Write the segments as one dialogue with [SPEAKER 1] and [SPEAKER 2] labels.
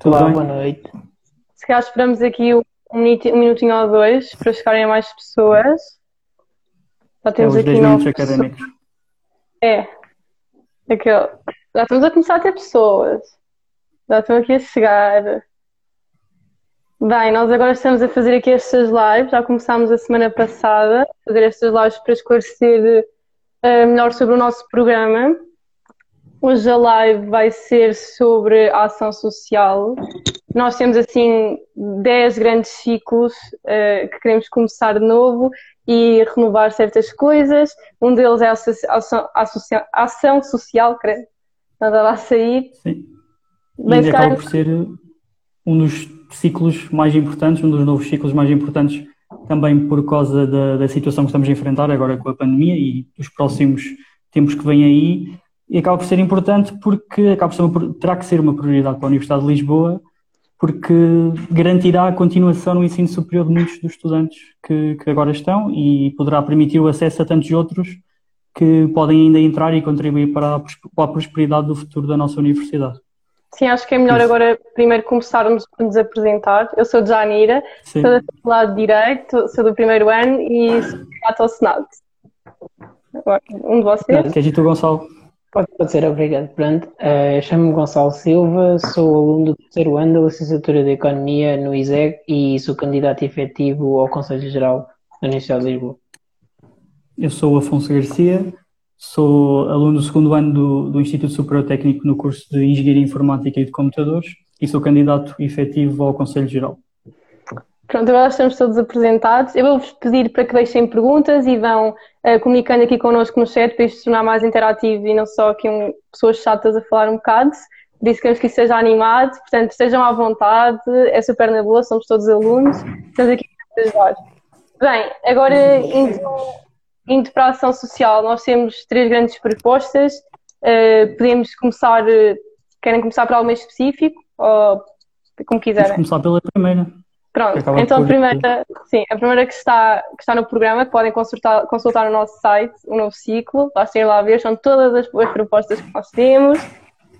[SPEAKER 1] Tudo
[SPEAKER 2] Olá,
[SPEAKER 1] bem?
[SPEAKER 2] boa noite.
[SPEAKER 3] Se calhar esperamos aqui um, minuti- um minutinho ou dois para chegarem mais pessoas. Já
[SPEAKER 1] É
[SPEAKER 3] temos
[SPEAKER 1] os
[SPEAKER 3] aqui
[SPEAKER 1] 10 minutos
[SPEAKER 3] nove
[SPEAKER 1] académicos.
[SPEAKER 3] pessoas. É. Aquele. Já estamos a começar a ter pessoas. Já estão aqui a chegar. Bem, nós agora estamos a fazer aqui estas lives. Já começámos a semana passada a fazer estas lives para esclarecer eh, melhor sobre o nosso programa. Hoje a live vai ser sobre a ação social. Nós temos assim 10 grandes ciclos eh, que queremos começar de novo e renovar certas coisas. Um deles é a ação, associa- ação social, creio. Nada lá a sair.
[SPEAKER 1] Sim. E
[SPEAKER 3] Bem,
[SPEAKER 1] ainda
[SPEAKER 3] se
[SPEAKER 1] acaba por ser um dos ciclos mais importantes, um dos novos ciclos mais importantes, também por causa da, da situação que estamos a enfrentar agora com a pandemia e dos próximos tempos que vêm aí. E acaba por ser importante porque acaba por ser uma- terá que ser uma prioridade para a Universidade de Lisboa, porque garantirá a continuação no ensino superior de muitos dos estudantes que, que agora estão e poderá permitir o acesso a tantos outros que podem ainda entrar e contribuir para a, para a prosperidade do futuro da nossa universidade.
[SPEAKER 3] Sim, acho que é melhor
[SPEAKER 1] Isso.
[SPEAKER 3] agora primeiro começarmos por nos apresentar. Eu sou Janira,
[SPEAKER 1] Sim.
[SPEAKER 3] sou do lado direito, sou do primeiro ano e sou candidata ao Senado. Agora, Um de vocês?
[SPEAKER 1] Queres ir tu, Gonçalo?
[SPEAKER 2] Pode, ser, obrigado. Pronto, eh, chamo-me Gonçalo Silva, sou aluno do terceiro ano da licenciatura de Economia no ISEG e sou candidato efetivo ao Conselho Geral da Universidade de Lisboa.
[SPEAKER 1] Eu sou Afonso Garcia, sou aluno do segundo ano do, do Instituto Superior Técnico no curso de Engenharia Informática e de Computadores e sou candidato efetivo ao Conselho Geral.
[SPEAKER 3] Pronto, agora estamos todos apresentados. Eu vou-vos pedir para que deixem perguntas e vão eh, comunicando aqui connosco no chat para isto se tornar mais interativo e não só aqui um, pessoas chatas a falar um bocado. Por isso queremos que isto seja animado, portanto estejam à vontade, é super na boa, somos todos alunos, estamos aqui para ajudar. Bem, agora indo, indo para a ação social, nós temos três grandes propostas. Eh, podemos começar, eh, querem começar por algo mais específico ou como
[SPEAKER 1] Vamos
[SPEAKER 3] quiserem?
[SPEAKER 1] começar pela primeira.
[SPEAKER 3] Pronto,
[SPEAKER 1] Acaba
[SPEAKER 3] então a primeira, sim, a primeira que está, que está no programa, que podem consultar, consultar no nosso site, o novo ciclo, basta ir lá ver, são todas as, as propostas que nós temos.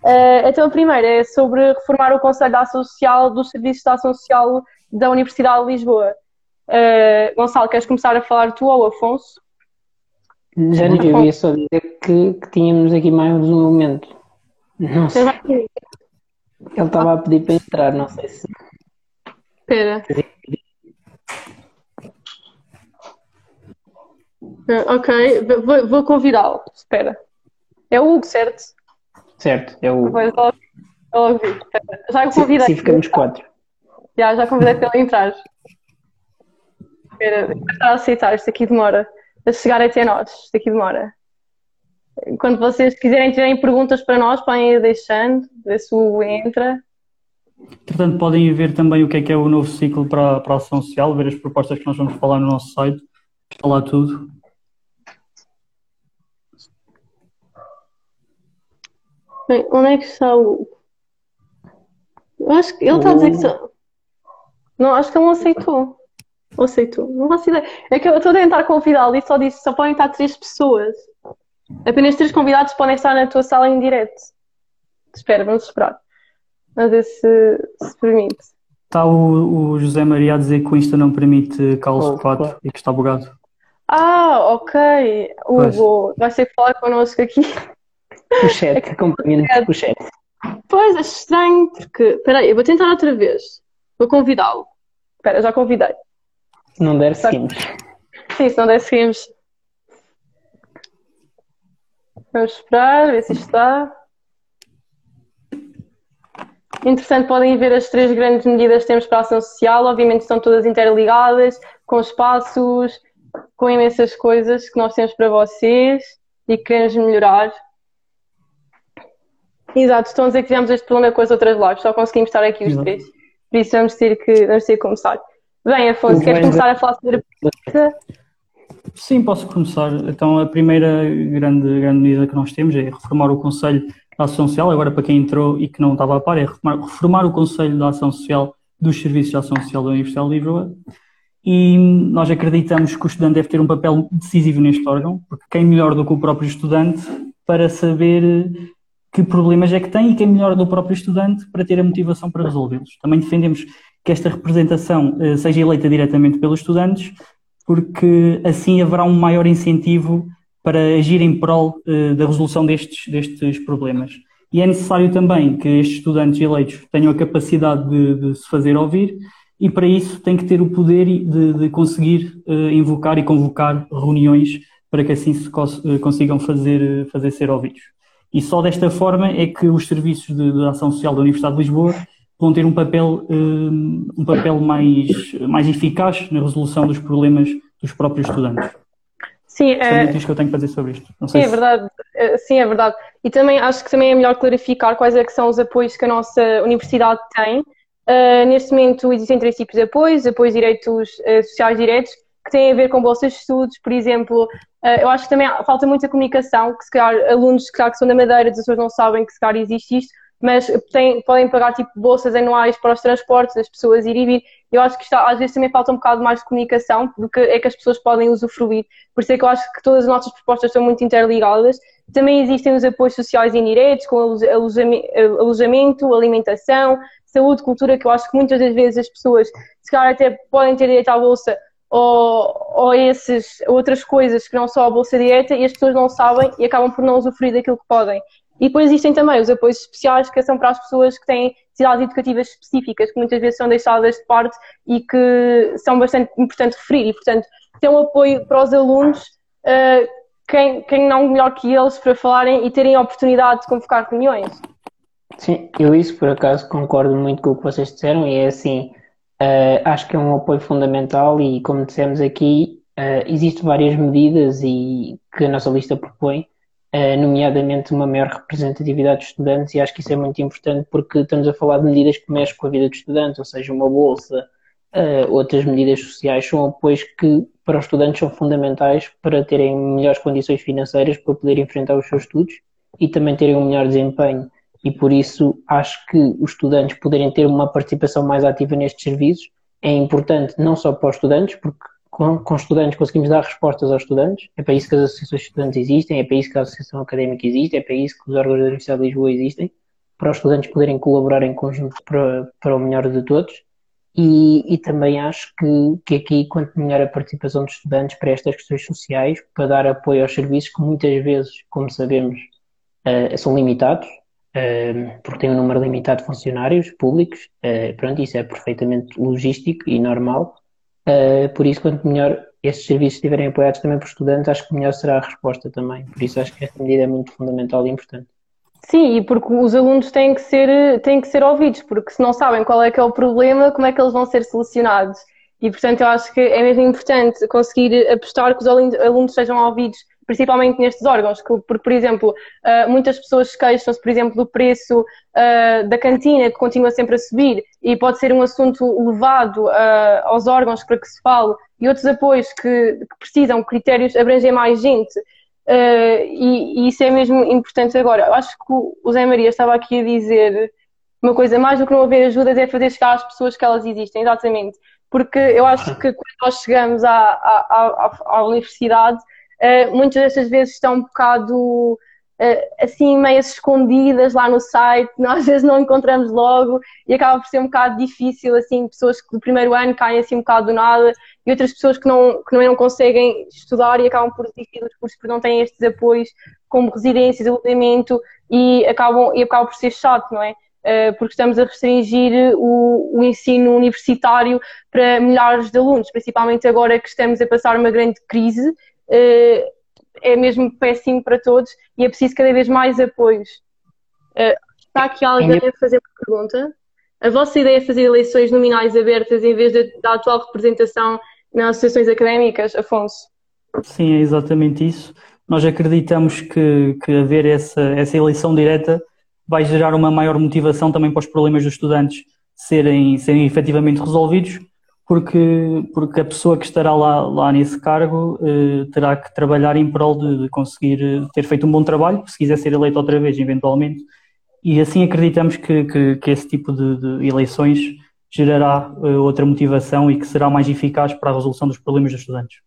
[SPEAKER 3] Eh, então a primeira é sobre reformar o Conselho de Ação Social dos Serviços de Ação Social da Universidade de Lisboa. Eh, Gonçalo, queres começar a falar tu ou Afonso?
[SPEAKER 2] Já não eu ia só dizer que, que tínhamos aqui mais um elemento. Não sei, ele estava a pedir para entrar, não sei se.
[SPEAKER 3] Espera. Eh, Ok, vou, vou convidá-lo. Espera. É o Hugo, certo?
[SPEAKER 2] Certo, é o.
[SPEAKER 3] Espera, Já o convidei.
[SPEAKER 2] Assim ficamos quatro.
[SPEAKER 3] Já, já convidei para ele entrar. Espera, estar a aceitar, isto aqui demora. A chegar até nós, isto aqui demora. Quando vocês quiserem terem perguntas para nós, podem ir deixando, ver se o Hugo entra.
[SPEAKER 1] Portanto, podem ver também o que é que é o novo ciclo para, para a ação social, ver as propostas que nós vamos falar no nosso site, está lá tudo.
[SPEAKER 3] Bem, onde é que está o? Eu acho que ele está a dizer que só... Não, acho que ele não aceitou. Ou aceitou? Não faço ideia. É que eu estou a tentar convidá-lo e só disse só podem estar três pessoas. Apenas três convidados podem estar na tua sala em direto. Espera, vamos esperar. A ver se, se permite.
[SPEAKER 1] Está o, o José Maria a dizer que o Insta não permite calos
[SPEAKER 2] Oh,
[SPEAKER 1] 4
[SPEAKER 2] claro.
[SPEAKER 1] e que está bugado.
[SPEAKER 3] Ah, ok.
[SPEAKER 1] Pois.
[SPEAKER 3] Hugo, vais ter que falar connosco aqui.
[SPEAKER 2] O chat, acompanha-nos com o chat.
[SPEAKER 3] Pois, acho estranho, porque. Espera aí, eu vou tentar outra vez. Vou convidá-lo. Espera, já convidei.
[SPEAKER 2] Se não der, seguimos.
[SPEAKER 3] Sim, se não der, seguimos. Vamos esperar, ver se isto está. Interessante, podem ver as três grandes medidas que temos para a ação social. Obviamente estão todas interligadas, com espaços, com imensas coisas que nós temos para vocês e que queremos melhorar. Exato, estão a dizer que tivemos este problema com as outras lives, só conseguimos estar aqui os
[SPEAKER 1] Exato.
[SPEAKER 3] três. Por isso vamos ter que, vamos ter que começar. Bem, Afonso, queres começar a falar sobre a política?
[SPEAKER 1] Sim, posso começar. Então, a primeira grande, grande medida que nós temos é reformar o Conselho da Ação Social. Agora, para quem entrou e que não estava a par, é reformar, reformar o Conselho da Ação Social dos Serviços de Ação Social da Universidade de Lisboa. E nós acreditamos que o estudante deve ter um papel decisivo neste órgão, porque quem melhor do que o próprio estudante para saber que problemas é que tem e que é melhor do próprio estudante para ter a motivação para resolvê-los. Também defendemos que esta representação uh, seja eleita diretamente pelos estudantes, porque assim haverá um maior incentivo para agir em prol uh, da resolução destes, destes problemas. E é necessário também que estes estudantes eleitos tenham a capacidade de, de se fazer ouvir e para isso tem que ter o poder de, de conseguir uh, invocar e convocar reuniões para que assim se cons consigam fazer, fazer ser ouvidos. E só desta forma é que os serviços de, de ação social da Universidade de Lisboa vão ter um papel, um, um papel mais, mais eficaz na resolução dos problemas dos próprios estudantes.
[SPEAKER 3] Sim, é,
[SPEAKER 1] que eu tenho que fazer sobre isto.
[SPEAKER 3] sim, é verdade. Eh, sim, é verdade. E também acho que também é melhor clarificar quais é que são os apoios que a nossa universidade tem. Uh, neste momento existem três tipos de apoios, apoios direitos uh, sociais diretos, que têm a ver com bolsas de estudos, por exemplo, uh, eu acho que também falta muita comunicação, que se calhar alunos que, que são da Madeira, as pessoas não sabem que se calhar existe isto, mas podem pagar tipo bolsas anuais para os transportes, as pessoas ir e vir. Eu acho que está, às vezes também falta um bocado mais de comunicação do que é que as pessoas podem usufruir. Por isso é que eu acho que todas as nossas propostas estão muito interligadas. Também existem os apoios sociais indiretos, com alojamento, alimentação, saúde, cultura, que eu acho que muitas das vezes as pessoas, se calhar até podem ter direito à bolsa ou, ou esses, outras coisas que não só a bolsa direta e as pessoas não sabem e acabam por não usufruir daquilo que podem. E depois existem também os apoios especiais que são para as pessoas que têm necessidades educativas específicas, que muitas vezes são deixadas de parte e que são bastante importantes referir. E, portanto, ter um apoio para os alunos, uh, quem, quem não melhor que eles para falarem e terem a oportunidade de convocar reuniões.
[SPEAKER 2] Sim, eu isso por acaso concordo muito com o que vocês disseram e é assim, uh, acho que é um apoio fundamental e como dissemos aqui, uh, existem várias medidas e que a nossa lista propõe, nomeadamente uma maior representatividade dos estudantes e acho que isso é muito importante porque estamos a falar de medidas que mexem com a vida do estudante, ou seja, uma bolsa, outras medidas sociais, são apoios que para os estudantes são fundamentais para terem melhores condições financeiras para poder enfrentar os seus estudos e também terem um melhor desempenho. E por isso acho que os estudantes poderem ter uma participação mais ativa nestes serviços. É importante não só para os estudantes, porque com, com estudantes conseguimos dar respostas aos estudantes, é para isso que as associações de estudantes existem, é para isso que a Associação Académica existe, é para isso que os órgãos da Universidade de Lisboa existem, para os estudantes poderem colaborar em conjunto para, para o melhor de todos. E, e, também acho que, que aqui, quanto melhor a participação dos estudantes para estas questões sociais, para dar apoio aos serviços que muitas vezes, como sabemos, uh, são limitados, porque tem um número limitado de funcionários públicos, uh, pronto, isso é perfeitamente logístico e normal, uh, por isso quanto melhor esses serviços estiverem apoiados também por estudantes, acho que melhor será a resposta também, por isso acho que esta medida é muito fundamental e importante.
[SPEAKER 3] Sim, e porque os alunos têm que ser, têm que ser ouvidos, porque se não sabem qual é que é o problema, como é que eles vão ser solucionados? E portanto eu acho que é mesmo importante conseguir apostar que os alunos sejam ouvidos principalmente nestes órgãos, porque, por exemplo, uh, muitas pessoas queixam-se, por exemplo, do preço uh, da cantina, que continua sempre a subir, e pode ser um assunto levado uh, aos órgãos para que se fale, e outros apoios que, que precisam critérios abranger mais gente. E, e, isso é mesmo importante agora. Eu acho que o Zé Maria estava aqui a dizer uma coisa, mais do que não haver ajudas é fazer chegar às pessoas que elas existem, exatamente. Porque eu acho que quando nós chegamos à, à, à, à universidade, uh, muitas destas vezes estão um bocado uh, assim, meio escondidas lá no site, nós às vezes não encontramos logo e acaba por ser um bocado difícil, assim, pessoas que do primeiro ano caem assim um bocado do nada e outras pessoas que não, que não conseguem estudar e acabam por desistir dos cursos porque não têm estes apoios como residências, alojamento e acabam, e acaba por ser chato, não é? porque estamos a restringir o, o, ensino universitário para milhares de alunos, principalmente agora que estamos a passar uma grande crise é mesmo péssimo para todos e é preciso cada vez mais apoios. Uh, está aqui alguém a fazer uma pergunta? A vossa ideia é fazer eleições nominais abertas em vez da atual representação nas associações académicas, Afonso?
[SPEAKER 1] Sim, é exatamente isso. Nós acreditamos que, que haver essa, essa eleição direta vai gerar uma maior motivação também para os problemas dos estudantes serem, serem efetivamente resolvidos porque, porque a pessoa que estará lá, lá nesse cargo eh, terá que trabalhar em prol de, de, conseguir eh, ter feito um bom trabalho, se quiser ser eleito outra vez, eventualmente, e assim acreditamos que, que, que esse tipo de, de, eleições gerará eh, outra motivação e que será mais eficaz para a resolução dos problemas dos estudantes.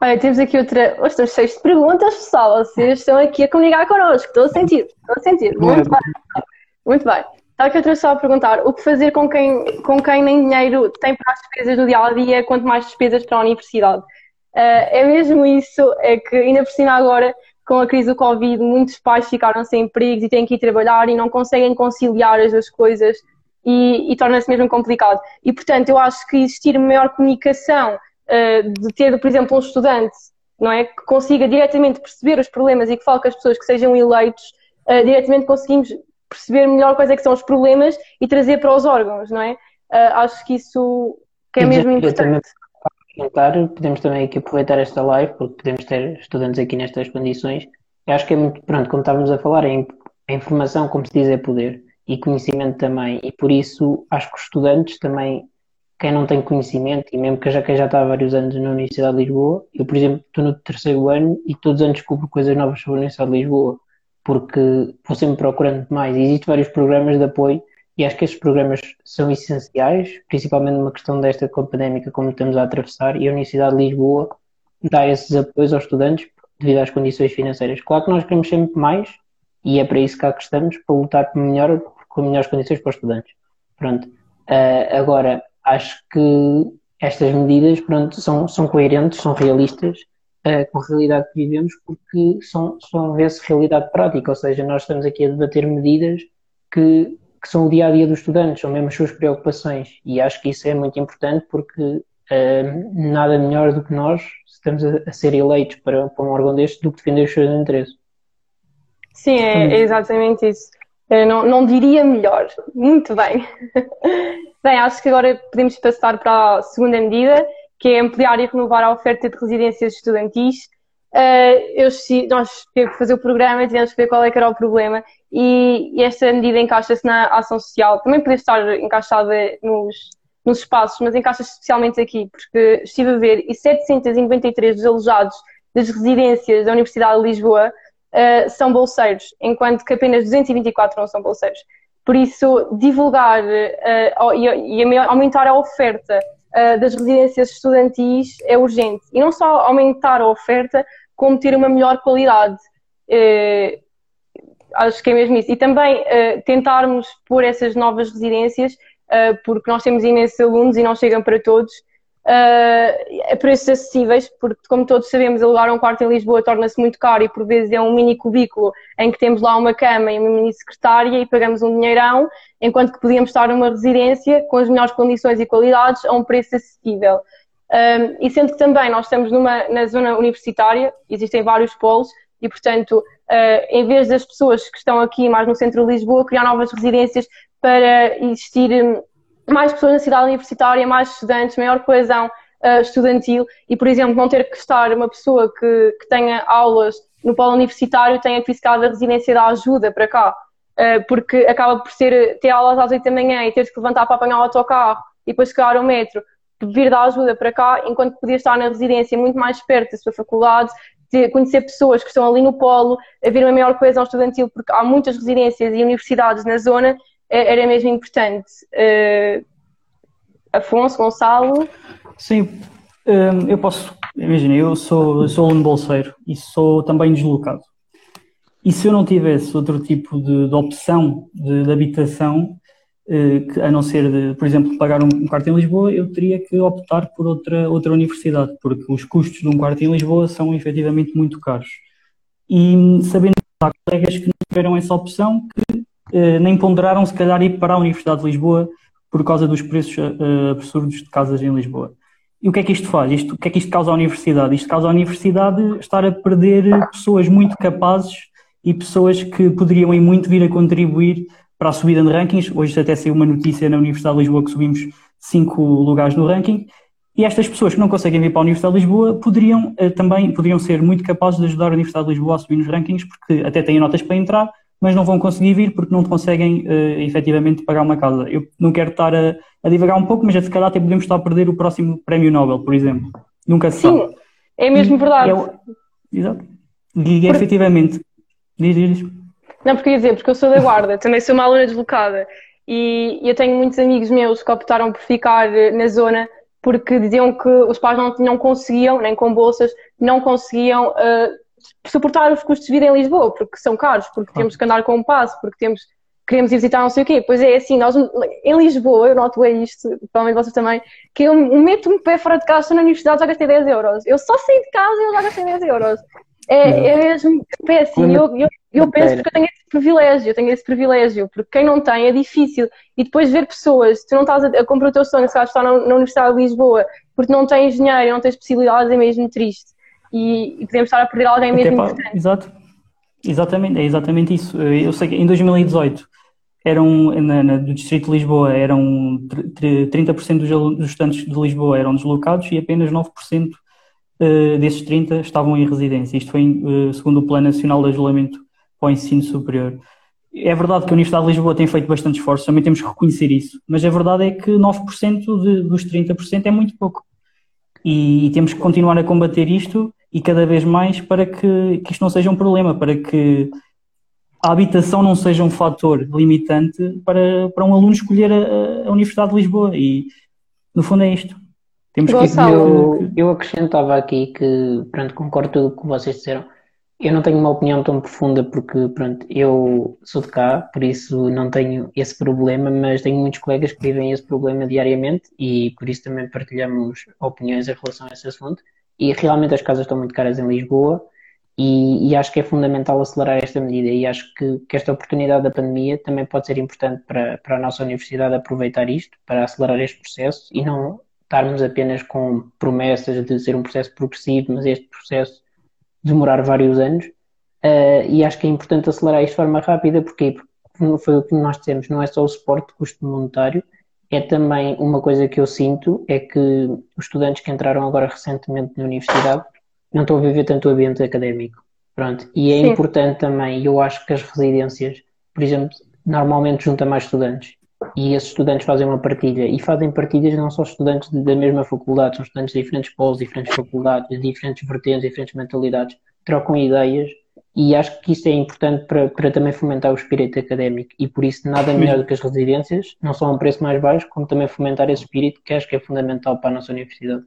[SPEAKER 3] Olha, temos aqui outra. Hoje estamos cheios de perguntas, pessoal. Vocês estão aqui a comunicar connosco. Estou a sentir, estou a sentir. Muito bem. Muito bem. Estava aqui outra pessoa a perguntar: o que fazer com quem, com quem nem dinheiro tem para as despesas do dia a dia, quanto mais despesas para a universidade? Uh, é mesmo isso, é que ainda por cima agora, com a crise do Covid, muitos pais ficaram sem empregos e têm que ir trabalhar e não conseguem conciliar as duas coisas e, e torna-se mesmo complicado. E portanto, eu acho que existir maior comunicação uh, de ter, por exemplo, um estudante não é, que consiga diretamente perceber os problemas e que fale com as pessoas que sejam eleitos, uh, diretamente conseguimos perceber melhor quais é que são os problemas e trazer para os órgãos, não é? Uh, acho que isso que é mesmo importante.
[SPEAKER 2] Podemos também aqui aproveitar esta live, porque podemos ter estudantes aqui nestas condições. Eu acho que é muito, pronto, como estávamos a falar, a informação, como se diz, é poder e conhecimento também. E por isso acho que os estudantes também, quem não tem conhecimento, e mesmo que já, quem já está há vários anos na Universidade de Lisboa, eu, por exemplo, estou no terceiro ano e todos os anos descubro coisas novas sobre a Universidade de Lisboa porque vou sempre procurando mais. Existem vários programas de apoio e acho que estes programas são essenciais, principalmente numa questão desta pandémica como estamos a atravessar, e a Universidade de Lisboa dá esses apoios aos estudantes devido às condições financeiras. Claro que nós queremos sempre mais e é para isso cá que estamos, para lutar por melhor, com melhores condições para os estudantes. Pronto. Uh, agora, acho que estas medidas pronto, são, são coerentes, são realistas uh, com a realidade que vivemos, porque são, são vezes realidade prática, ou seja, nós estamos aqui a debater medidas que, que são o dia a dia dos estudantes, são mesmo as suas preocupações, e acho que isso é muito importante porque uh, nada melhor do que nós estamos a, a, ser eleitos para, para um órgão deste do que defender os seus interesses.
[SPEAKER 3] Sim, é, é exatamente isso. Eu não, não diria melhor. Muito bem. bem, acho que agora podemos passar para a segunda medida, que é ampliar e renovar a oferta de residências estudantis. Uh, eu, nós tivemos que fazer o programa tivemos que ver qual é que era o problema e, esta medida encaixa-se na ação social. Também poderia estar encaixada nos, nos espaços, mas encaixa-se especialmente aqui, porque estive a ver e 793 dos alojados das residências da Universidade de Lisboa uh, são bolseiros, enquanto que apenas 224 não são bolseiros. Por isso, divulgar e, e aumentar a oferta uh, das residências estudantis é urgente. E não só aumentar a oferta, como ter uma melhor qualidade. Uh, acho que é mesmo isso. E também uh, tentarmos pôr essas novas residências, porque nós temos imensos alunos e não chegam para todos, uh, a preços acessíveis, porque, como todos sabemos, alugar um quarto em Lisboa torna-se muito caro e, por vezes, é um mini cubículo em que temos lá uma cama e uma mini secretária e pagamos um dinheirão, enquanto que podíamos estar numa residência com as melhores condições e qualidades a um preço acessível. Um, e sendo que também nós estamos numa, na zona universitária, existem vários polos, e portanto, uh, em vez das pessoas que estão aqui mais no centro de Lisboa, criar novas residências para existir mais pessoas na cidade universitária, mais estudantes, maior coesão uh, estudantil. E, por exemplo, não ter que estar uma pessoa que, que tenha aulas no polo universitário tenha que ficar da residência da ajuda para cá, uh, porque acaba por ser ter aulas às 8 da manhã e ter que levantar para apanhar o autocarro e depois chegar ao metro, vir da ajuda para cá, enquanto podia estar na residência muito mais perto da sua faculdade, conhecer pessoas que estão ali no polo, haver uma maior coesão estudantil, porque há muitas residências e universidades na zona era mesmo importante. Uh, Afonso, Gonçalo?
[SPEAKER 1] Sim, um, eu posso. Imagina, eu sou, sou aluno bolseiro e sou também deslocado. E se eu não tivesse outro tipo de, de opção de, de habitação, eh, que, a não ser, de, por exemplo, pagar um, um, quarto em Lisboa, eu teria que optar por outra, outra universidade, porque os custos de um quarto em Lisboa são efetivamente muito caros. E sabendo que há colegas que não tiveram essa opção, que eh, nem ponderaram se calhar ir para a Universidade de Lisboa por causa dos preços uh, absurdos de casas em Lisboa. E o que é que isto faz? Isto, o que é que isto causa à universidade? Isto causa à universidade estar a perder pessoas muito capazes e pessoas que poderiam e muito vir a contribuir para a subida de rankings. Hoje até saiu uma notícia na Universidade de Lisboa que subimos cinco lugares no ranking. E estas pessoas que não conseguem vir para a Universidade de Lisboa poderiam também poderiam ser muito capazes de ajudar a Universidade de Lisboa a subir nos rankings, porque até têm notas para entrar, mas não vão conseguir vir porque não conseguem uh, efetivamente pagar uma casa. Eu não quero estar a, a divagar um pouco, mas se calhar até podemos estar a perder o próximo prémio Nobel, por exemplo. Nunca se
[SPEAKER 3] Sim, sabe. é mesmo verdade.
[SPEAKER 1] E, exato. E por... efetivamente. Diz, diz.
[SPEAKER 3] Não, porque ia dizer, porque eu sou da Guarda, também sou uma aluna deslocada e eu tenho muitos amigos meus que optaram por ficar na zona porque diziam que os pais não, não conseguiam, nem com bolsas, não conseguiam uh, suportar os custos de vida em Lisboa, porque são caros, porque temos que andar com um passo, porque temos queremos ir visitar não sei o quê. Pois é, assim, nós em Lisboa, eu noto é isto, provavelmente vocês também, que eu meto um pé fora de casa, estou na universidade, já gastei 10 euros. Eu só saí de casa e eu já gastei 10 euros. É, é mesmo péssimo. Eu, eu, eu penso porque eu tenho esse privilégio, eu tenho esse privilégio, porque quem não tem é difícil. E depois ver pessoas, tu não estás a, a cumprir o teu sonho, se estás na, na Universidade de Lisboa, porque não tens dinheiro, não tens possibilidades, é mesmo triste. E, e podemos estar a perder alguém mesmo Até importante.
[SPEAKER 1] Exato. Exatamente, é exatamente isso. Eu sei que em 2018 eram, na, na, do Distrito de Lisboa, eram 30% dos, dos estudantes de Lisboa eram deslocados e apenas 9% uh, desses 30 estavam em residência. Isto foi uh, segundo o Plano Nacional de Ajustamento para o Ensino Superior. É verdade que a Universidade de Lisboa tem feito bastante esforço, também temos que reconhecer isso, mas a verdade é que 9% de, dos 30% é muito pouco. E, e, temos que continuar a combater isto e cada vez mais para que, que isto não seja um problema, para que a habitação não seja um fator limitante para, para um aluno escolher a, a Universidade de Lisboa. E, no fundo, é isto.
[SPEAKER 2] Temos que... eu, eu acrescentava aqui que, pronto, concordo com tudo o que vocês disseram. Eu não tenho uma opinião tão profunda porque, pronto, eu sou de cá, por isso não tenho esse problema, mas tenho muitos colegas que vivem esse problema diariamente e por isso também partilhamos opiniões em relação a esse assunto. E realmente as casas estão muito caras em Lisboa e, e, acho que é fundamental acelerar esta medida. E acho que, que, esta oportunidade da pandemia também pode ser importante para, para a nossa universidade aproveitar isto, para acelerar este processo e não estarmos apenas com promessas de ser um processo progressivo, mas este processo demorar vários anos. Uh, e acho que é importante acelerar isto de forma rápida, porque foi o que nós dissemos, não é só o suporte de custo monetário, é também uma coisa que eu sinto, é que os estudantes que entraram agora recentemente na universidade não estou a viver tanto o ambiente académico. Pronto. E é Sim. importante também, eu acho que as residências, por exemplo, normalmente juntam mais estudantes e esses estudantes fazem uma partilha e fazem partilhas não só estudantes da mesma faculdade, são estudantes de diferentes polos, diferentes faculdades, diferentes vertentes, diferentes mentalidades, trocam ideias e acho que isso é importante para, para também fomentar o espírito académico e por isso nada melhor do que as residências, não só a um preço mais baixo, como também fomentar esse espírito que acho que é fundamental para a nossa universidade.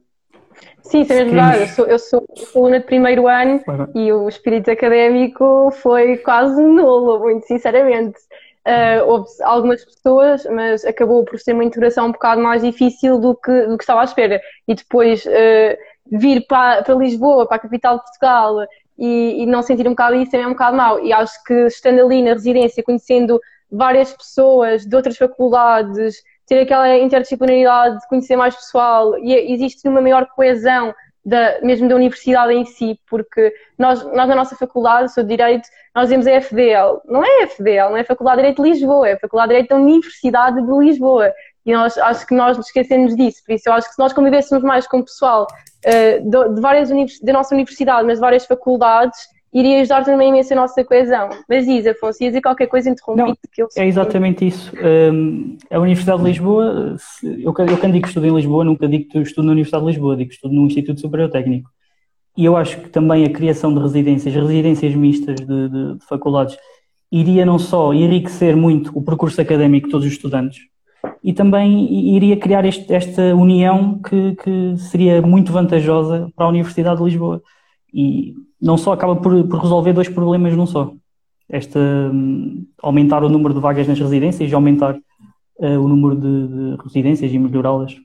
[SPEAKER 3] Sim, isso é verdade. Eu sou, eu sou aluna de primeiro ano e o espírito académico foi quase nulo, muito sinceramente. Uh, houve algumas pessoas, mas acabou por ser uma integração um bocado mais difícil do que, do que estava à espera. E depois uh, vir para, para Lisboa, para a capital de Portugal, e, e, não sentir um bocado isso é um bocado mau. E acho que estando ali na residência, conhecendo várias pessoas de outras faculdades, ter aquela interdisciplinaridade de conhecer mais pessoal e existe uma maior coesão da, mesmo da universidade em si, porque nós, nós na nossa faculdade, sou de Direito, nós dizemos é FDL. Não é FDL, não é Faculdade de Direito de Lisboa, é Faculdade de Direito da Universidade de Lisboa. E nós acho que nós nos esquecemos disso, por isso eu acho que se nós convivêssemos mais com o pessoal uh, de, de, várias da nossa universidade, mas de várias faculdades, iria ajudar também imenso a nossa coesão. Mas diz, Afonso, ia dizer qualquer coisa interrompida que eu
[SPEAKER 1] É exatamente isso. Um, a Universidade de Lisboa, eu, eu quando digo que estudo em Lisboa, nunca digo que estudo na Universidade de Lisboa, digo que estudo no Instituto Superior Técnico. E eu acho que também a criação de residências, residências mistas de, de, de faculdades, iria não só enriquecer muito o percurso académico de todos os estudantes, e também iria criar este, esta união que, que, seria muito vantajosa para a Universidade de Lisboa. E não só acaba por, por resolver dois problemas num só. Esta, um, aumentar o número de vagas nas residências e aumentar uh, o número de, de, residências e melhorá-las.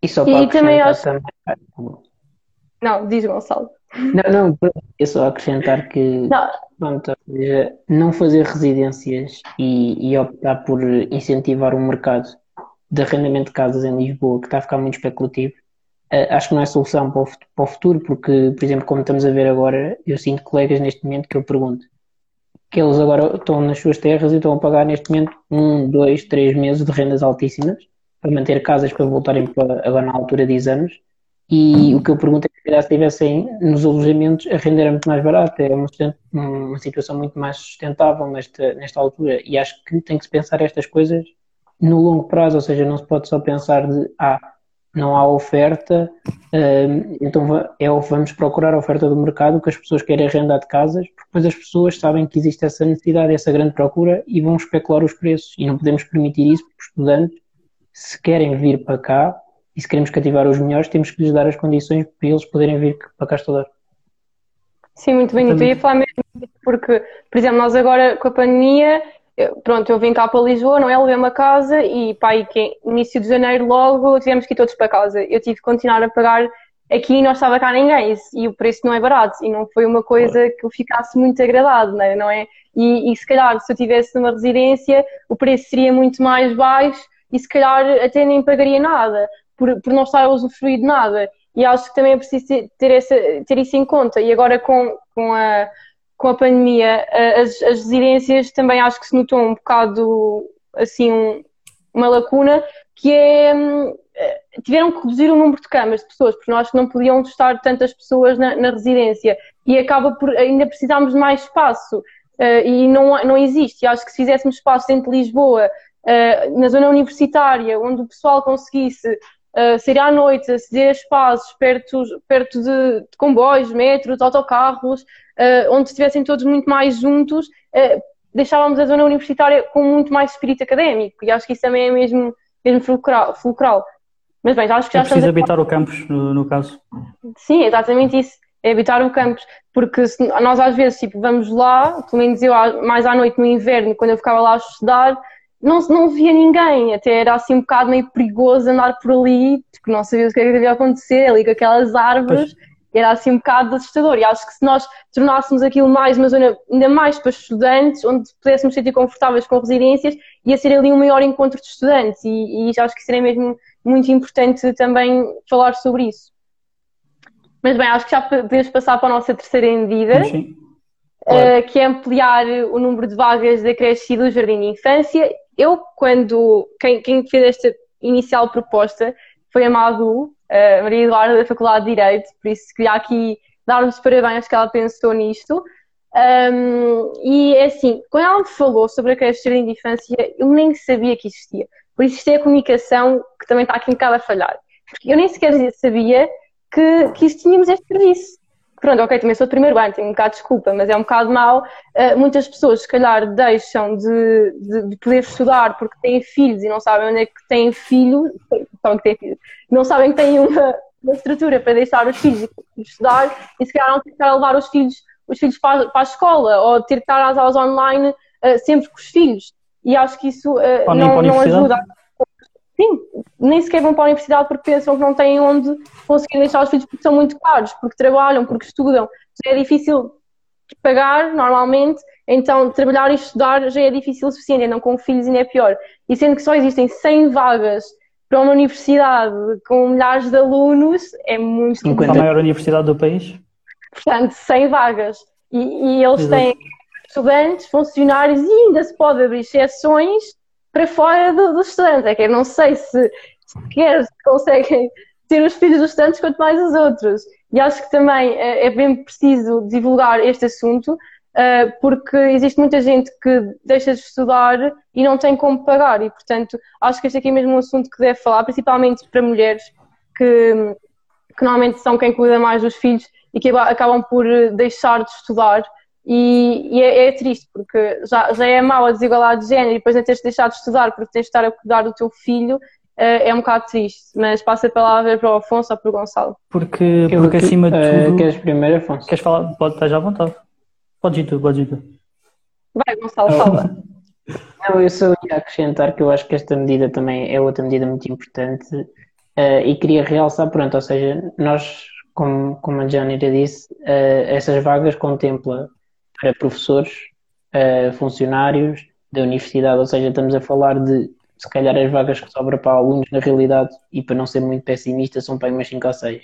[SPEAKER 3] E, só e também acho... Não, diz Gonçalo.
[SPEAKER 2] Não, não, é só acrescentar que não, pronto, não fazer residências e, e, optar por incentivar o mercado de arrendamento de casas em Lisboa, que está a ficar muito especulativo, Uh, acho que não é solução para o, para o, futuro, porque, por exemplo, como estamos a ver agora, eu sinto colegas neste momento que eu pergunto que eles agora estão nas suas terras e estão a pagar neste momento um, dois, três meses de rendas altíssimas para manter casas para voltarem para, agora na altura de anos. E o que eu pergunto é que se estivessem nos alojamentos, a renda era muito mais barata, é uma, uma situação muito mais sustentável nesta, nesta altura. E acho que tem que se pensar estas coisas no longo prazo, ou seja, não se pode só pensar de ah, não há oferta, hum, então é, vamos procurar a oferta do mercado que as pessoas querem arrendar de casas, porque depois as pessoas sabem que existe essa necessidade, essa grande procura e vão especular os preços. E não podemos permitir isso porque os estudantes, se querem vir para cá e se queremos cativar os melhores, temos que lhes dar as condições para eles poderem vir para cá estudar.
[SPEAKER 3] Sim, muito bem. Eu ia falar mesmo porque, por exemplo, nós agora com a pandemia, pronto, eu vim cá para Lisboa, não é? Levei uma casa e pá, e que, início de janeiro logo tivemos que ir todos para casa. Eu tive que continuar a pagar aqui e não estava cá ninguém e o preço não é barato e não foi uma coisa que eu ficasse muito agradado, não é? Não é? E, e se calhar se eu tivesse numa residência o preço seria muito mais baixo e se calhar até nem pagaria nada por, por não estar a usufruir de nada. E acho que também é preciso ter, essa, ter isso em conta. E agora com, com, a, com a pandemia, as, as residências também acho que se notou um bocado assim um, uma lacuna que é hum, tiveram que reduzir o número de camas de pessoas, porque nós não podiam estar tantas pessoas na, na residência e acaba por ainda precisarmos de mais espaço uh, e não, não existe. E acho que se fizéssemos espaço dentro de Lisboa, uh, na zona universitária, onde o pessoal conseguisse uh, sair à noite, aceder a espaços perto, perto de, de comboios, metros, autocarros, uh, onde estivessem todos muito mais juntos, uh, deixávamos a zona universitária com muito mais espírito académico e acho que isso também é mesmo, mesmo fulcral. fulcral. Mas bem, acho que já
[SPEAKER 1] é preciso habitar o campus, no, no, caso.
[SPEAKER 3] Sim, exatamente isso. É habitar o campus. Porque nós às vezes, tipo, vamos lá, pelo menos eu mais à noite no inverno, quando eu ficava lá a estudar, não, não via ninguém, até era assim um bocado meio perigoso andar por ali, porque não sabia o que, é que devia acontecer ali com aquelas árvores, pois. era assim um bocado assustador. E acho que se nós tornássemos aquilo mais uma zona ainda mais para estudantes, onde pudéssemos sentir confortáveis com residências, ia ser ali um maior encontro de estudantes, e, e acho que seria mesmo muito importante também falar sobre isso. Mas bem, acho que já podemos passar para a nossa terceira medida. Sim. Uh, que é ampliar o número de vagas da creche e do jardim de infância eu, quando. Quem, quem fez esta inicial proposta foi a Madu, a Maria Eduarda da Faculdade de Direito, por isso queria aqui dar-vos parabéns que ela pensou nisto. Um, e é assim, quando ela me falou sobre a creche de infância, eu nem sabia que existia. Por isso, isto é a comunicação que também está aqui um bocado a falhar. Porque eu nem sequer sabia que, que tínhamos este serviço pronto, ok, também sou de primeiro ano, tenho um bocado de desculpa, mas é um bocado mau. Uh, muitas pessoas, se calhar, deixam de, de, de, poder estudar porque têm filhos e não sabem onde é que têm filhos, sabem que têm filhos, não sabem que têm uma, uma estrutura para deixar os filhos estudar e se calhar não têm que estar a levar os filhos, os filhos para, para a escola ou ter que estar às aulas online uh, sempre com os filhos. E acho que isso uh, não, não ajuda. Sim, nem sequer vão para a universidade porque pensam que não têm onde conseguir deixar os filhos porque são muito caros, porque trabalham, porque estudam. Já é difícil pagar normalmente, então trabalhar e estudar já é difícil o suficiente, então com filhos ainda é pior. E sendo que só existem 100 vagas para uma universidade com milhares de alunos, é muito
[SPEAKER 1] Enquanto a maior universidade do país?
[SPEAKER 3] Portanto, 100 vagas. E, e eles Exato. têm estudantes, funcionários e ainda se pode abrir exceções para fora do, dos estudantes. É que eu não sei se sequer conseguem ter os filhos dos estudantes quanto mais os outros. E acho que também é, é bem preciso divulgar este assunto, uh, porque existe muita gente que deixa de estudar e não tem como pagar. E, portanto, acho que este aqui é mesmo um assunto que deve falar, principalmente para mulheres que, que normalmente são quem cuida mais dos filhos e que acabam por deixar de estudar e, e é, é, triste, porque já, já é mau a desigualdade de género e depois de teres deixado de estudar porque tens de estar a cuidar do teu filho, é, é um bocado triste. Mas passa a palavra para o Afonso ou para o Gonçalo.
[SPEAKER 1] Porque, porque acima de uh, tudo.
[SPEAKER 2] Queres primeiro, Afonso?
[SPEAKER 1] Queres falar? Pode estar já à vontade. Podes ir tu, podes ir tu.
[SPEAKER 3] Vai, Gonçalo, fala.
[SPEAKER 2] Não, eu só ia acrescentar que eu acho que esta medida também é outra medida muito importante uh, e queria realçar, pronto, ou seja, nós, como, como a Janira disse, uh, essas vagas contempla para professores, uh, funcionários da universidade, ou seja, estamos a falar de se calhar as vagas que sobram para alunos na realidade, e para não ser muito pessimista, são para umas 5 ou 6.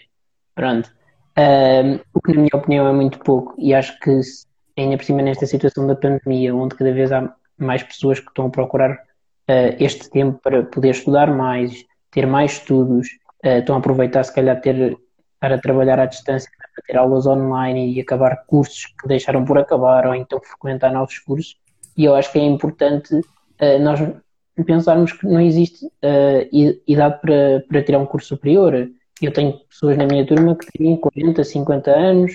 [SPEAKER 2] Pronto. Um, o que na minha opinião é muito pouco, e acho que ainda por cima nesta situação da pandemia, onde cada vez há mais pessoas que estão a procurar uh, este tempo para poder estudar mais, ter mais estudos, uh, estão a aproveitar se calhar ter estar a trabalhar à distância para ter aulas online e acabar cursos que deixaram por acabar ou então frequentar novos cursos. E eu acho que é importante uh, nós pensarmos que não existe uh, idade para, para tirar um curso superior. Eu tenho pessoas na minha turma que têm 40, 50 anos,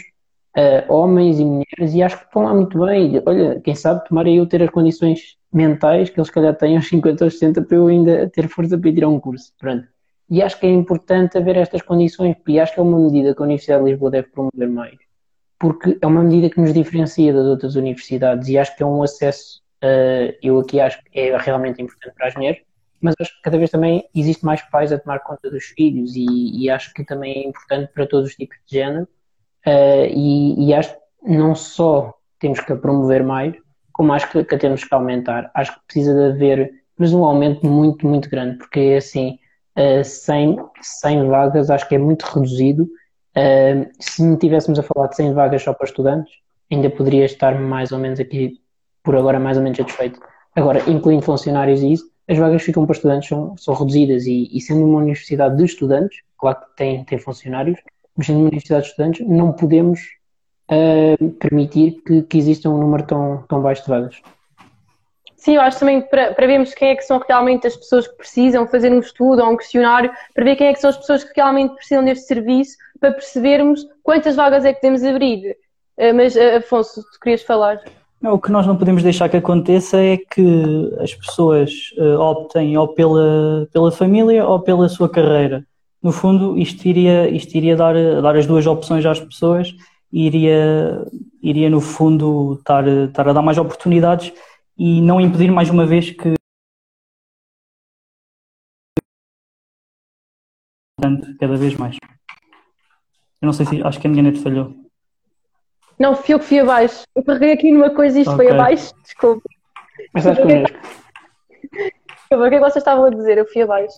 [SPEAKER 2] uh, homens e mulheres, e acho que estão lá muito bem. Olha, quem sabe tomara eu ter as condições mentais que eles, calhar, têm aos 50 ou 60 para eu ainda ter força para ir tirar um curso. Pronto. E acho que é importante haver estas condições, e acho que é uma medida que a Universidade de Lisboa deve promover mais, porque é uma medida que nos diferencia das outras universidades e acho que é um acesso, uh, eu aqui acho que é realmente importante para as mulheres, mas acho que cada vez também existe mais pais a tomar conta dos filhos e, e acho que também é importante para todos os tipos de género uh, e, e, acho que não só temos que a promover mais, como acho que, que a temos que aumentar. Acho que precisa de haver, mas um aumento muito, muito grande, porque é assim, uh, 100, 100 vagas acho que é muito reduzido. Uh, se não tivéssemos a falar de 100 vagas só para estudantes, ainda poderia estar mais ou menos aqui, por agora, mais ou menos satisfeito. Agora, incluindo funcionários e isso, as vagas ficam para estudantes são, são reduzidas e, e, sendo uma universidade de estudantes, claro que tem, tem funcionários, mas sendo uma universidade de estudantes, não podemos uh, permitir que, que exista um número tão, tão baixo de vagas.
[SPEAKER 3] Sim, eu acho também para, para vermos quem é que são realmente as pessoas que precisam fazer um estudo ou um questionário, para ver quem é que são as pessoas que realmente precisam deste serviço, para percebermos quantas vagas é que podemos abrir. Uh, mas, uh, Afonso, tu querias falar?
[SPEAKER 1] Não, o que nós não podemos deixar que aconteça é que as pessoas uh, optem ou pela, pela família ou pela sua carreira. No fundo, isto iria, isto iria dar, dar as duas opções às pessoas iria, iria no fundo, estar, estar a dar mais oportunidades e não impedir mais uma vez que cada vez mais. Eu não sei se acho que a minha net falhou.
[SPEAKER 3] Não, fui eu que fui abaixo. Eu carreguei aqui numa coisa e isto okay. foi abaixo. Desculpa.
[SPEAKER 2] Mas estás connosco.
[SPEAKER 3] O que é que vocês estavam a dizer? Eu fui abaixo.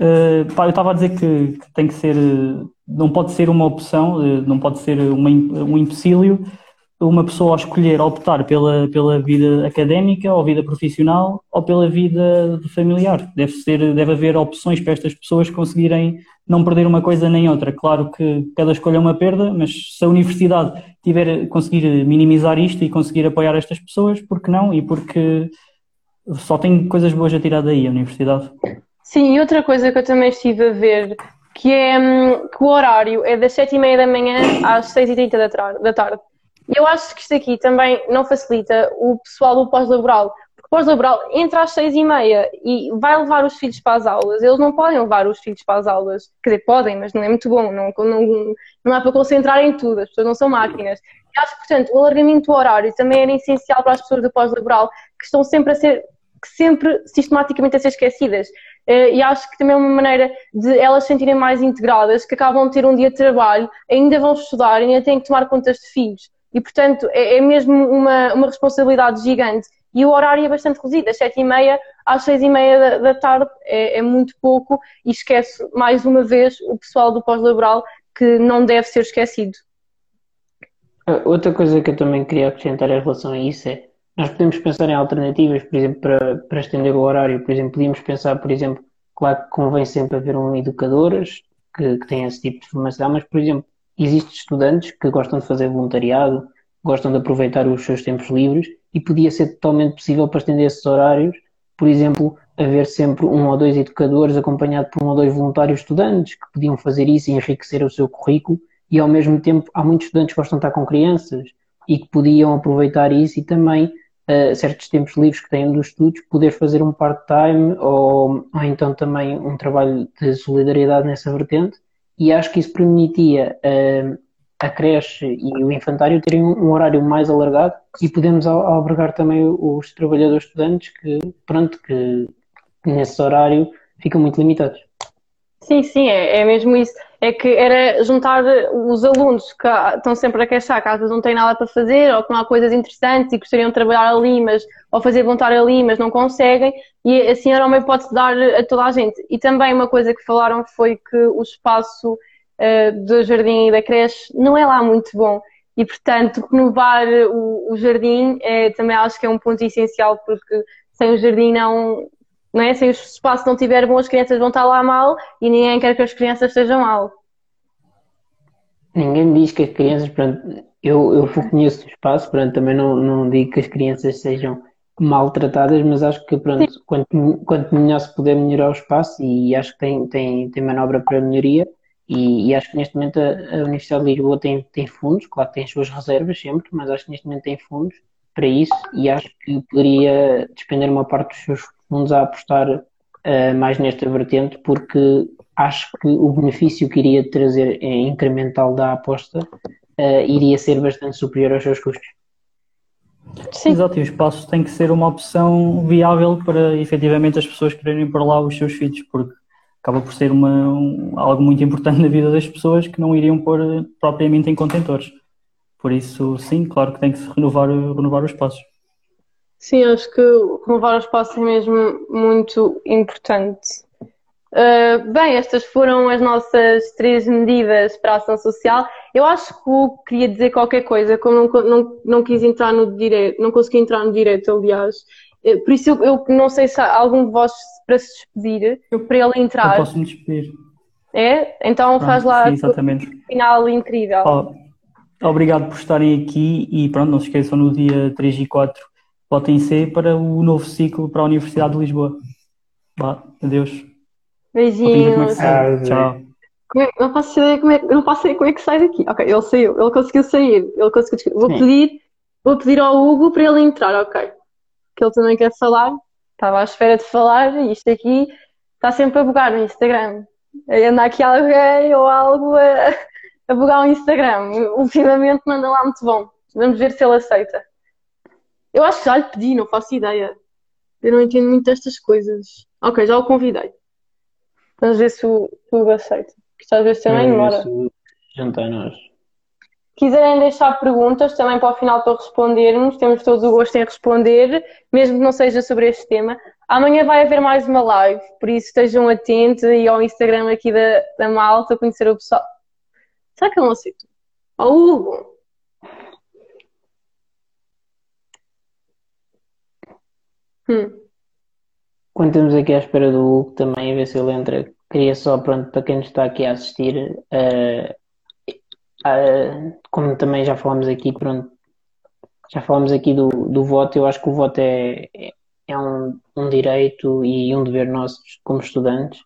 [SPEAKER 1] Uh, pá, eu estava a dizer que, que, tem que ser, não pode ser uma opção, uh, não pode ser uma, um empecilho uma pessoa a escolher optar pela, pela vida académica ou vida profissional ou pela vida familiar. Deve, ser, deve haver opções para estas pessoas conseguirem não perder uma coisa nem outra. Claro que cada escolha é uma perda, mas se a universidade tiver conseguir minimizar isto e conseguir apoiar estas pessoas, por que não? E porque só tem coisas boas a tirar daí a universidade.
[SPEAKER 3] Sim, e outra coisa que eu também estive a ver, que é hum, que o horário é das sete e meia da manhã às seis e trinta da tarde. E eu acho que isto aqui também não facilita o pessoal do pós-laboral, porque o pós-laboral entra às seis e meia e vai levar os filhos para as aulas. Eles não podem levar os filhos para as aulas. Quer dizer, podem, mas não é muito bom. Não, não, não é para concentrar em tudo. As pessoas não são máquinas. E acho que, portanto, o alargamento do horário também era essencial para as pessoas do pós-laboral, que estão sempre a ser sempre sistematicamente a ser esquecidas. Eh, e acho que também é uma maneira de elas se sentirem mais integradas, que acabam de ter um dia de trabalho, ainda vão estudar, ainda têm que tomar contas de filhos. E, portanto, é, é mesmo uma, uma responsabilidade gigante. E o horário é bastante reduzido, das sete e meia às seis e meia da, da tarde é, é, muito pouco e esquece mais uma vez o pessoal do pós-laboral que não deve ser esquecido.
[SPEAKER 2] Outra coisa que eu também queria acrescentar em relação a isso é nós podemos pensar em alternativas, por exemplo, para, para estender o horário. Por exemplo, podíamos pensar, por exemplo, claro que convém sempre haver um educadoras que, que esse tipo de formação, mas, por exemplo, existem estudantes que gostam de fazer voluntariado, gostam de aproveitar os seus tempos livres e podia ser totalmente possível para estender esses horários, por exemplo, haver sempre um ou dois educadores acompanhado por um ou dois voluntários estudantes que podiam fazer isso e enriquecer o seu currículo e ao mesmo tempo há muitos estudantes que gostam de estar com crianças e que podiam aproveitar isso e também uh, certos tempos livres que têm dos estudos poder fazer um part-time ou, ou então também um trabalho de solidariedade nessa vertente e acho que isso permitia uh, a creche e o infantário terem um horário mais alargado e podemos albergar também os trabalhadores estudantes que, pronto, que nesse horário ficam muito limitados.
[SPEAKER 3] Sim, sim, é, é mesmo isso. É que era juntar os alunos que estão sempre a queixar que às vezes não têm nada para fazer ou que não há coisas interessantes e gostariam de trabalhar ali, mas, ou fazer voluntário ali, mas não conseguem, e assim era uma hipótese de dar a toda a gente. E também uma coisa que falaram foi que o espaço uh, do jardim e da creche não é lá muito bom. E, portanto, renovar o, o jardim é, também acho que é um ponto essencial, porque sem o jardim não, não é? Se o espaço não estiver bom, as crianças vão estar lá mal e ninguém quer que as crianças estejam mal.
[SPEAKER 2] Ninguém diz que as crianças, pronto, eu, eu conheço o espaço, pronto, também não, não digo que as crianças sejam maltratadas, mas acho que pronto, quanto, quanto melhor se puder melhorar o espaço e acho que tem, tem, tem manobra para melhoria e, e acho que neste momento a, a, Universidade de Lisboa tem, tem fundos, claro que tem as suas reservas sempre, mas acho que neste momento tem fundos para isso e acho que poderia despender uma parte dos seus fundos a apostar uh, mais nesta vertente, porque acho que o benefício que iria trazer em incremental da aposta uh, iria ser bastante superior aos seus custos.
[SPEAKER 1] Sim. Exato, e o espaço tem que ser uma opção viável para efetivamente as pessoas quererem pôr lá os seus filhos, porque acaba por ser uma, um, algo muito importante na vida das pessoas que não iriam pôr propriamente em contentores. Por isso, sim, claro que tem que se renovar, renovar os espaços.
[SPEAKER 3] Sim, acho que renovar os espaços é mesmo muito importante. Uh, bem, estas foram as nossas três medidas para a ação social. Eu acho que o queria dizer qualquer coisa, como não, não, não quis entrar no direito, não consegui entrar no direito, aliás. Uh, por isso eu, eu, não sei se há algum de vós para se despedir, eu, para ele entrar.
[SPEAKER 1] Eu posso me despedir.
[SPEAKER 3] É? Então faz lá
[SPEAKER 1] sim, exatamente.
[SPEAKER 3] o final incrível.
[SPEAKER 1] Oh, obrigado por estarem aqui e pronto, não se esqueçam no dia 3 e 4 votem C para o novo ciclo para a Universidade de Lisboa. Vá, adeus.
[SPEAKER 3] Beijinhos.
[SPEAKER 1] É Tchau.
[SPEAKER 3] É, não faço ideia como é, não faço ideia como é que sai daqui. Ok, ele saiu, ele conseguiu sair, ele conseguiu. Vou pedir, vou pedir ao Hugo para ele entrar, ok. Que ele também quer falar. Estava à espera de falar e isto aqui está sempre a bugar no Instagram. Anda aqui alguém ou algo a, a bugar o Instagram. Ultimamente manda lá muito bom. Vamos ver se ele aceita. Eu acho que já lhe pedi, não faço ideia. Eu não entendo muito destas coisas. Ok, já o convidei. Vamos ver se o, Hugo aceita. Que às vezes também demora.
[SPEAKER 2] Jantar nós.
[SPEAKER 3] Quiserem deixar perguntas também para o final para respondermos, temos todos o gosto em responder, mesmo que não seja sobre este tema. Amanhã vai haver mais uma live, por isso estejam atentos e ao Instagram aqui da, da malta, conhecer o pessoal. Será que eu não aceito? Ó oh, Hugo! Hum.
[SPEAKER 2] Quando estamos aqui à espera do Hugo também, a ver se ele entra, queria só, pronto, para quem está aqui a assistir, uh, uh, como também já falamos aqui, pronto, já falamos aqui do, do voto, eu acho que o voto é, é um, um direito e um dever nosso como estudantes,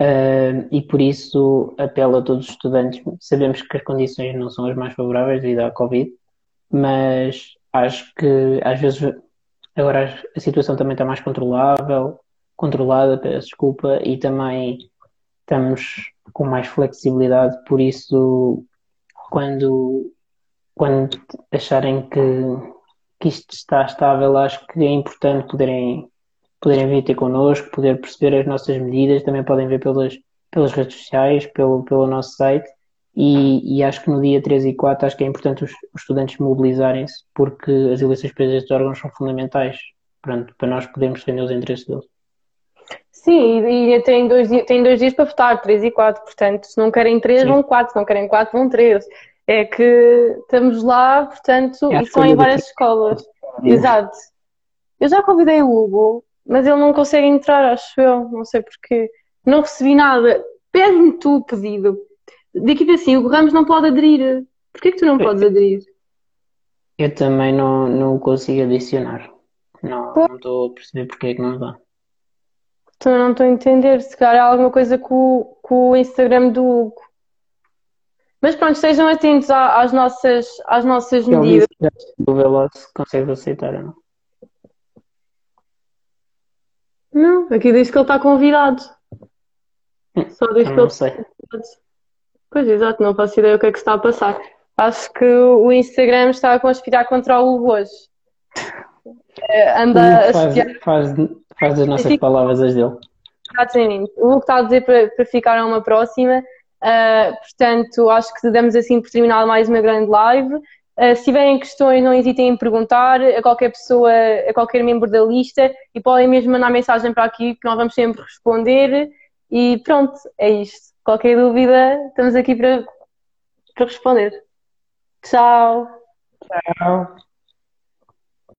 [SPEAKER 2] uh, e por isso apelo a todos os estudantes, sabemos que as condições não são as mais favoráveis devido à Covid, mas acho que às vezes Agora a situação também está mais controlável, controlada, peço desculpa, e também estamos com mais flexibilidade, por isso quando, quando acharem que, que isto está estável, acho que é importante poderem, poderem vir ter connosco, poder perceber as nossas medidas, também podem ver pelas, pelas redes sociais, pelo, pelo nosso site e, e, acho que no dia 3 e 4 acho que é importante os, os estudantes mobilizarem-se porque as eleições para estes órgãos são fundamentais pronto, para nós podermos defender os interesses deles.
[SPEAKER 3] Sim, e, e tem, dois, tem dois dias para votar, 3 e 4, portanto, se não querem 3, vão 4, se não querem 4, vão 3. É que estamos lá, portanto, é e são em várias escolas. Exato. Eu já convidei o Hugo, mas ele não consegue entrar, acho eu, não sei porquê. Não recebi nada. Pede-me tu o pedido daqui assim, o Ramos não pode aderir. Porquê que tu não podes aderir?
[SPEAKER 2] Eu também não, não consigo adicionar. Não, não estou a perceber porque é que não dá.
[SPEAKER 3] Também não estou a entender. Se calhar há alguma coisa com, com o Instagram do Hugo. Mas pronto, estejam atentos às nossas, às nossas medidas.
[SPEAKER 2] O Veloz consegue aceitar ou não?
[SPEAKER 3] Não, aqui diz que ele está convidado.
[SPEAKER 2] Hum, Só diz que ele está convidado.
[SPEAKER 3] Pois, exato, não faço ideia o que é que está a passar. Acho que o Instagram está a conspirar contra o Hugo hoje.
[SPEAKER 2] Uh, anda faz, a faz, faz as nossas palavras as dele.
[SPEAKER 3] O Hugo está a dizer para, para ficar a uma próxima. Uh, portanto, acho que damos assim por terminado mais uma grande live. Uh, se tiverem questões, não hesitem em perguntar a qualquer pessoa, a qualquer membro da lista e podem mesmo mandar mensagem para aqui que nós vamos sempre responder. E pronto, é isto. Qualquer dúvida, estamos aqui para, para responder. Tchau.
[SPEAKER 2] Tchau.